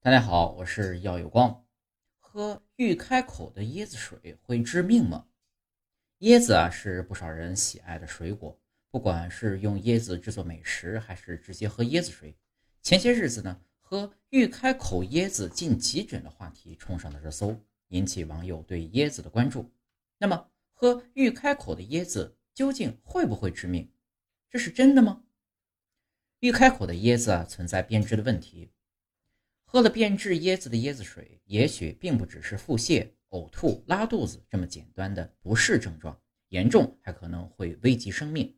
大家好，我是耀有光。喝欲开口的椰子水会致命吗？椰子啊是不少人喜爱的水果，不管是用椰子制作美食，还是直接喝椰子水。前些日子呢，喝欲开口椰子进急诊的话题冲上了热搜，引起网友对椰子的关注。那么，喝欲开口的椰子究竟会不会致命？这是真的吗？欲开口的椰子啊存在变质的问题。喝了变质椰子的椰子水，也许并不只是腹泻、呕吐、拉肚子这么简单的不适症状，严重还可能会危及生命。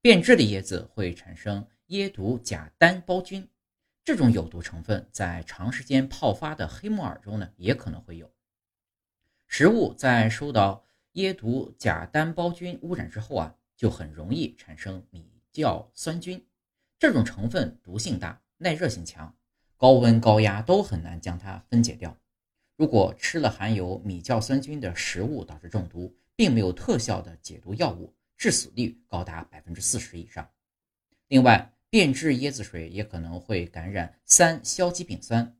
变质的椰子会产生椰毒甲单胞菌，这种有毒成分在长时间泡发的黑木耳中呢，也可能会有。食物在受到椰毒甲单胞菌污染之后啊，就很容易产生米酵酸菌，这种成分毒性大，耐热性强。高温高压都很难将它分解掉。如果吃了含有米酵酸菌的食物导致中毒，并没有特效的解毒药物，致死率高达百分之四十以上。另外，变质椰子水也可能会感染三硝基丙酸，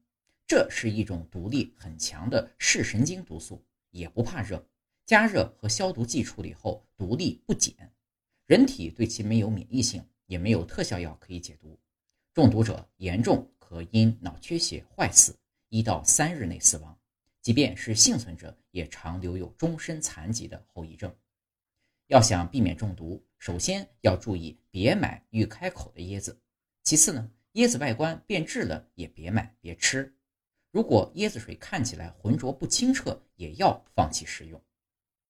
这是一种毒力很强的视神经毒素，也不怕热，加热和消毒剂处理后毒力不减，人体对其没有免疫性，也没有特效药可以解毒。中毒者严重。和因脑缺血坏死，一到三日内死亡。即便是幸存者，也常留有终身残疾的后遗症。要想避免中毒，首先要注意别买欲开口的椰子。其次呢，椰子外观变质了也别买别吃。如果椰子水看起来浑浊不清澈，也要放弃食用。